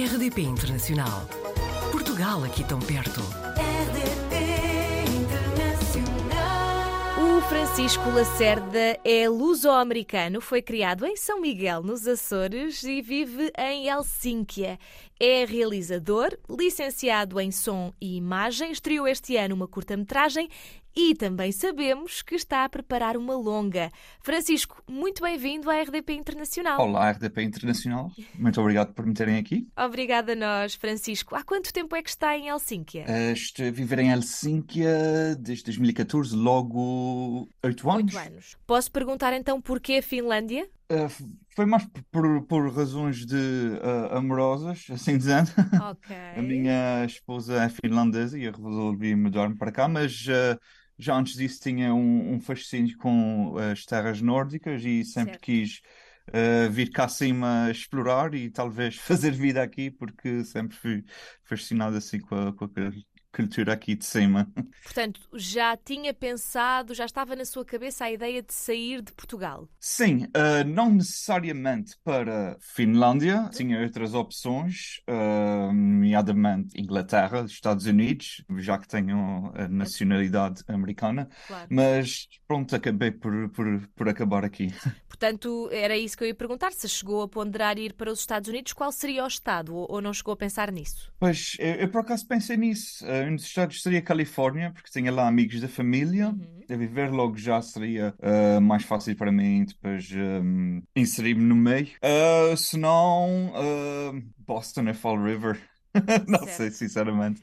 RDP Internacional. Portugal aqui tão perto. RDP Internacional. O Francisco Lacerda é luso-americano, foi criado em São Miguel, nos Açores, e vive em Helsínquia. É realizador, licenciado em som e imagem, estreou este ano uma curta-metragem e também sabemos que está a preparar uma longa. Francisco, muito bem-vindo à RDP Internacional. Olá, RDP Internacional. Muito obrigado por me terem aqui. Obrigada a nós, Francisco. Há quanto tempo é que está em Helsínquia? Uh, estou a viver em Helsínquia desde 2014, logo oito anos. Oito anos. Posso perguntar então porquê a Finlândia? Uh, foi mais por, por, razões de uh, amorosas, assim dizendo. Ok. a minha esposa é finlandesa e eu resolvi mudar-me para cá, mas uh, já antes disso tinha um, um fascínio com as terras nórdicas e sempre Certo. quis uh, vir cá acima explorar e talvez fazer vida aqui, porque sempre fui fascinado assim com a, com a cultura aqui de cima. Portanto, já tinha pensado, já estava na sua cabeça a ideia de sair de Portugal. Sim, uh, não necessariamente para Finlândia, tinha outras opções, uh, nomeadamente Inglaterra, Estados Unidos, já que tenho a nacionalidade americana, Claro. mas pronto, acabei por, por, por acabar aqui. Portanto, era isso que eu ia perguntar. Se chegou a ponderar ir para os Estados Unidos, qual seria o Estado? Ou, ou não chegou a pensar nisso? Pois, eu, eu por acaso pensei nisso. Uh, um dos estados seria a Califórnia, porque tinha lá amigos da família. Uhum. A viver logo já seria uh, mais fácil para mim depois um, inserir-me no meio. Uh, se não, uh, Boston e Fall River. Não Certo. sei, sinceramente.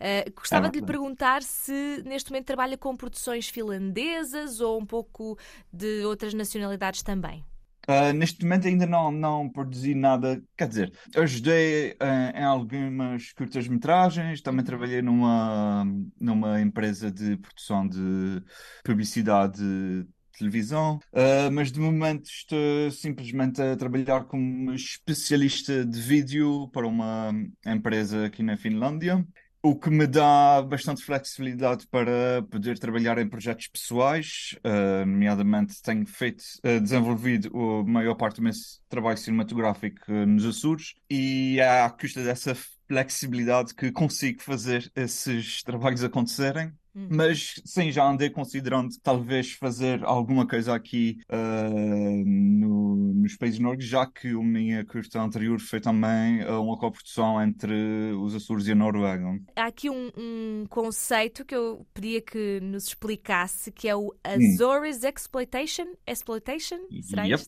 Uh, gostava É de lhe perguntar se neste momento trabalha com produções finlandesas ou um pouco de outras nacionalidades também. Uh, neste momento ainda não, não produzi nada. Quer dizer, ajudei uh, em algumas curtas-metragens, também trabalhei numa, numa empresa de produção de publicidade de televisão, uh, mas de momento estou simplesmente a trabalhar como especialista de vídeo para uma empresa aqui na Finlândia. O que me dá bastante flexibilidade para poder trabalhar em projetos pessoais, uh, nomeadamente tenho feito, uh, desenvolvido a maior parte do meu trabalho cinematográfico uh, nos Açores e é à custa dessa flexibilidade que consigo fazer esses trabalhos acontecerem. Uhum. Mas sim, já andei considerando talvez fazer alguma coisa aqui uh, no- nos países nórdicos, já que a minha curta anterior foi também uh, uma coprodução entre os Açores e a Noruega. Há aqui um, um conceito que eu pedia que nos explicasse, que é o Hum. Azores Exploitation. Exploitation? Será Yep,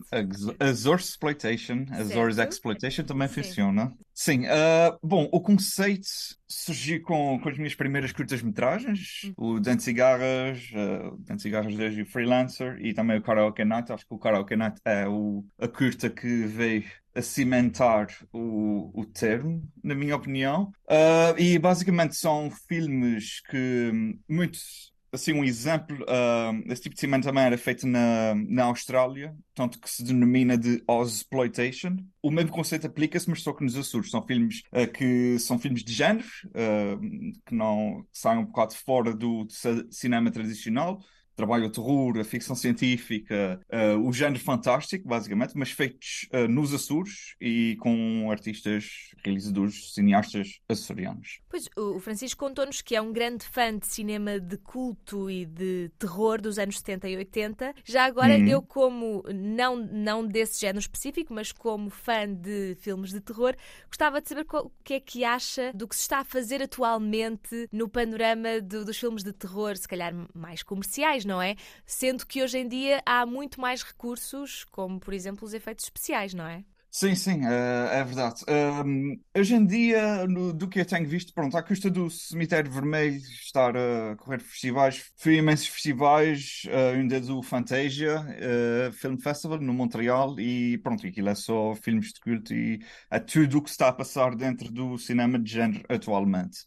Azores Exploitation, Azores Certo. Exploitation também Sim. funciona. Sim, ah, bom, o conceito surgiu com, com as minhas primeiras curtas-metragens, o Dente Cigarras, uh, Dente Cigarras 2 e o Freelancer, e também o Karaoke Night. Acho que o Karaoke Night é o, a curta que veio a cimentar o, o termo, na minha opinião. Ah, e basicamente são filmes que hum, muitos assim, um exemplo, ah, esse tipo de cinema também era feito na, na Austrália, tanto que se denomina de Ozploitation. O mesmo conceito aplica-se, mas só que nos Açores. São filmes ah, que são filmes de género, ah, que não que saem um bocado fora do, do ci- cinema tradicional. Trabalho o terror, a ficção científica, ah, o género fantástico, basicamente, mas feitos ah, nos Açores e com artistas, realizadores, cineastas açorianos. Pois, o Francisco contou-nos que é um grande fã de cinema de culto e de terror dos anos 70 e 80. Já agora, Uhum. eu como, não, não desse género específico, mas como fã de filmes de terror, gostava de saber qual- o que é que acha do que se está a fazer atualmente no panorama do- dos filmes de terror, se calhar mais comerciais, não é? Sendo que hoje em dia há muito mais recursos, como por exemplo os efeitos especiais, não é? Sim, sim, eh, é verdade. Um, hoje em dia, no- do que eu tenho visto, pronto, à custa do Cemitério Vermelho estar a correr festivais, fui a imensos festivais, eh, um deles o Fantasia eh, Film Festival no Montreal, e pronto, aquilo é só filmes de culto e é tudo o que está a passar dentro do cinema de género atualmente.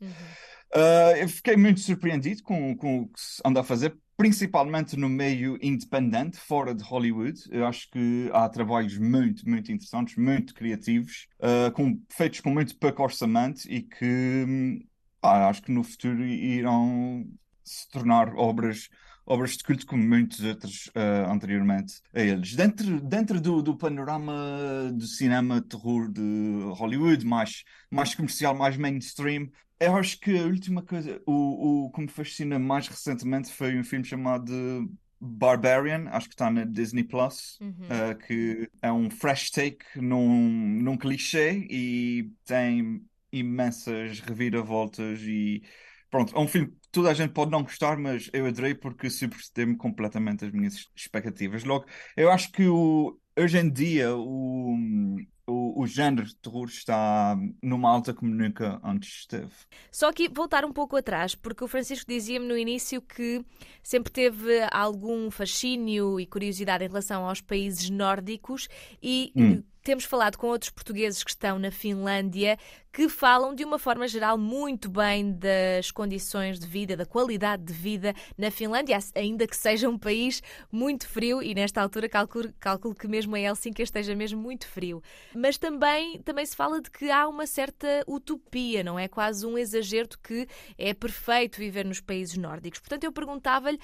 Uh, eu fiquei muito surpreendido com, com o que se anda a fazer, principalmente no meio independente, fora de Hollywood. Eu acho que há trabalhos muito, muito interessantes, muito criativos, uh, com, feitos com muito pouco orçamento e que hum, acho que no futuro irão se tornar obras obras de culto como muitos outros uh, anteriormente a eles. Dentro, dentro do, do panorama do cinema terror de Hollywood, mais, mais comercial, mais mainstream, eu acho que a última coisa, o, o que me fascina mais recentemente foi um filme chamado Barbarian, acho que está na Disney Plus, Uhum. uh, que é um fresh take num, num clichê e tem imensas reviravoltas e pronto, é um filme que toda a gente pode não gostar, mas eu adorei porque subverteu-me completamente as minhas expectativas. Logo, eu acho que o, hoje em dia o, o, o género de terror está numa alta como nunca antes esteve. Só que voltar um pouco atrás, porque o Francisco dizia-me no início que sempre teve algum fascínio e curiosidade em relação aos países nórdicos e Hum. Temos falado com outros portugueses que estão na Finlândia que falam de uma forma geral muito bem das condições de vida, da qualidade de vida na Finlândia, ainda que seja um país muito frio e nesta altura calculo, calculo que mesmo em Helsinki esteja mesmo muito frio. Mas também, também se fala de que há uma certa utopia, não é? Quase um exagero que é perfeito viver nos países nórdicos. Portanto, eu perguntava-lhe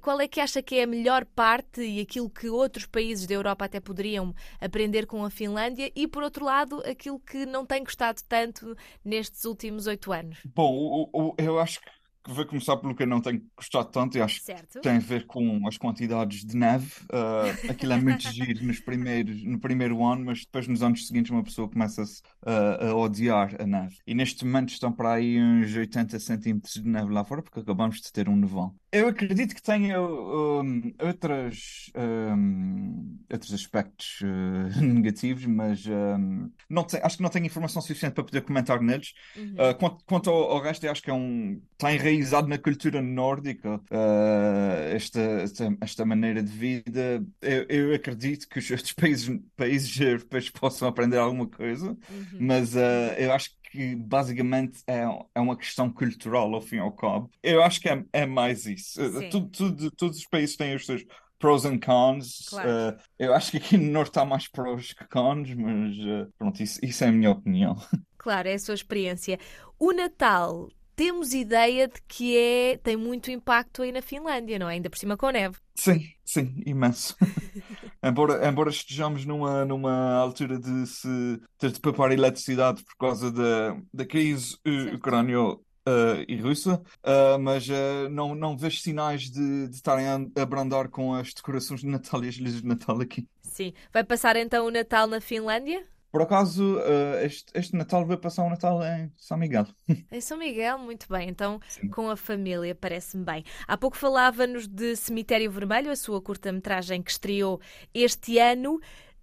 qual é que acha que é a melhor parte e aquilo que outros países da Europa até poderiam aprender com a Finlândia e, por outro lado, aquilo que não tem gostado tanto nestes últimos oito anos. Bom, eu acho que vou começar pelo que eu não tenho gostado tanto e acho que Certo? tem a ver com as quantidades de neve. Uh, aquilo é muito giro nos primeiros, no primeiro ano, mas depois nos anos seguintes uma pessoa começa-se uh, a odiar a neve. E neste momento estão para aí uns 80 centímetros de neve lá fora, porque acabamos de ter um nevão. Eu acredito que tenha um, outras, um, outros aspectos uh, negativos, mas um, não te- acho que não tenho informação suficiente para poder comentar neles. Uhum. Uh, quanto, quanto ao, ao resto, eu acho que é um, está enraizado na cultura nórdica, uh, esta, esta, esta maneira de vida. Eu, eu acredito que os outros países, países europeus possam aprender alguma coisa, Uhum. mas uh, eu acho que basicamente é, é uma questão cultural, ao fim e ao cabo. Eu acho que é, é mais isso. Sim. tudo- tudo- todos os países têm os seus pros and cons. Claro. Uh, eu acho que aqui no Norte há mais prós que cons, mas uh, pronto, isso, isso é a minha opinião. Claro, é a sua experiência. O Natal, temos ideia de que é, tem muito impacto aí na Finlândia, não é? Ainda por cima com neve. Sim, sim, imenso. Embora, embora estejamos numa, numa altura de se ter de poupar eletricidade por causa da, da crise ucrânio uh, e russa, uh, mas uh, não, não vejo sinais de, de estarem a abrandar com as decorações de Natal e as luzes de Natal aqui. Sim. Vai passar então o Natal na Finlândia? Por acaso, uh, este, este Natal vai passar o Natal em São Miguel. Em São Miguel, muito bem. Então, Sim. com a família, parece-me bem. Há pouco falava-nos de Cemitério Vermelho, a sua curta-metragem que estreou este ano.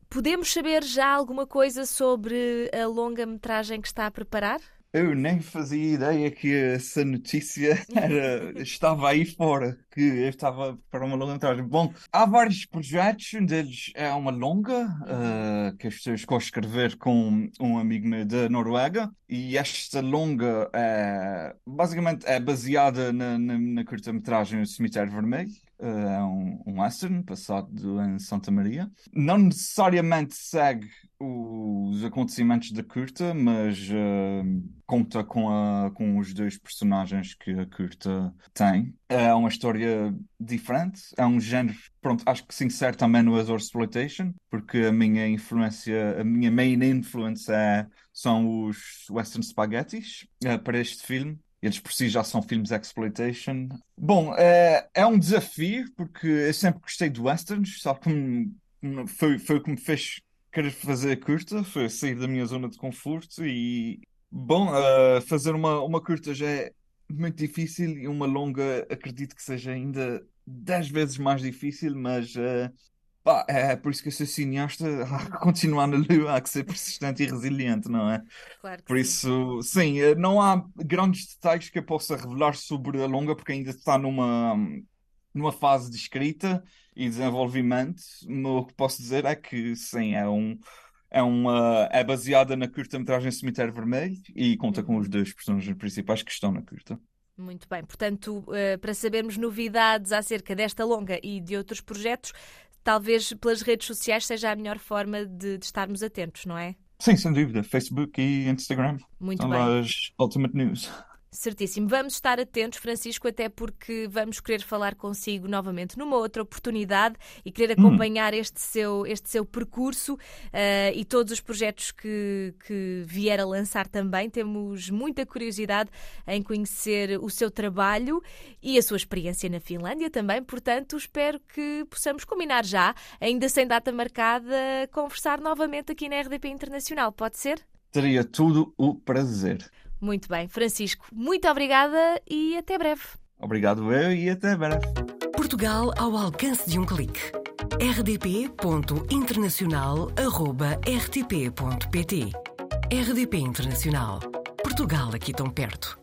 Podemos saber já alguma coisa sobre a longa-metragem que está a preparar? Eu nem fazia ideia que essa notícia era, estava aí fora, que eu estava para uma longa-metragem. Bom, há vários projetos, um deles é uma longa, uh, que eu estou a escrever com um amigo meu da Noruega, e esta longa é, basicamente é baseada na, na, na curta-metragem O Cemitério Vermelho. É um, um western passado em Santa Maria. Não necessariamente segue os acontecimentos da curta, mas uh, conta com, a, com os dois personagens que a curta tem. É uma história diferente, é um género, pronto, acho que se insere também no Azor Exploitation, porque a minha influência, a minha main influence é, são os western spaghettis uh, para este filme. Eles por si já são filmes exploitation. Bom, é, é um desafio, porque eu sempre gostei de westerns, só que foi, foi o que me fez querer fazer a curta, foi sair da minha zona de conforto e, bom, uh, fazer uma, uma curta já é muito difícil e uma longa acredito que seja ainda 10 vezes mais difícil, mas uh, pá, é por isso que eu sou cineasta, há que continuar na lua, há que ser persistente e resiliente, não é? Claro que Por sim. isso, sim, eh, não há grandes detalhes que eu possa revelar sobre a longa, porque ainda está numa, numa fase de escrita e desenvolvimento. O que posso dizer é que, sim, é um. É, uma, é baseada na curta-metragem Cemitério Vermelho e conta com Uhum. os dois personagens principais que estão na curta. Muito bem. Portanto, eh, para sabermos novidades acerca desta longa e de outros projetos, talvez pelas redes sociais seja a melhor forma de, de estarmos atentos, não é? Sim, sem dúvida. Facebook e Instagram Muito são bem. as Ultimate News. Certíssimo. Vamos estar atentos, Francisco, até porque vamos querer falar consigo novamente numa outra oportunidade e querer acompanhar hum. este, seu, este seu percurso uh, e todos os projetos que, que vier a lançar também. Temos muita curiosidade em conhecer o seu trabalho e a sua experiência na Finlândia também. Portanto, espero que possamos combinar já, ainda sem data marcada, conversar novamente aqui na RDP Internacional. Pode ser? Teria tudo o prazer. Muito bem, Francisco, muito obrigada e até breve. Obrigado eu e até breve. Portugal ao alcance de um clique. rdp.internacional.rtp.pt RDP Internacional. Portugal aqui tão perto.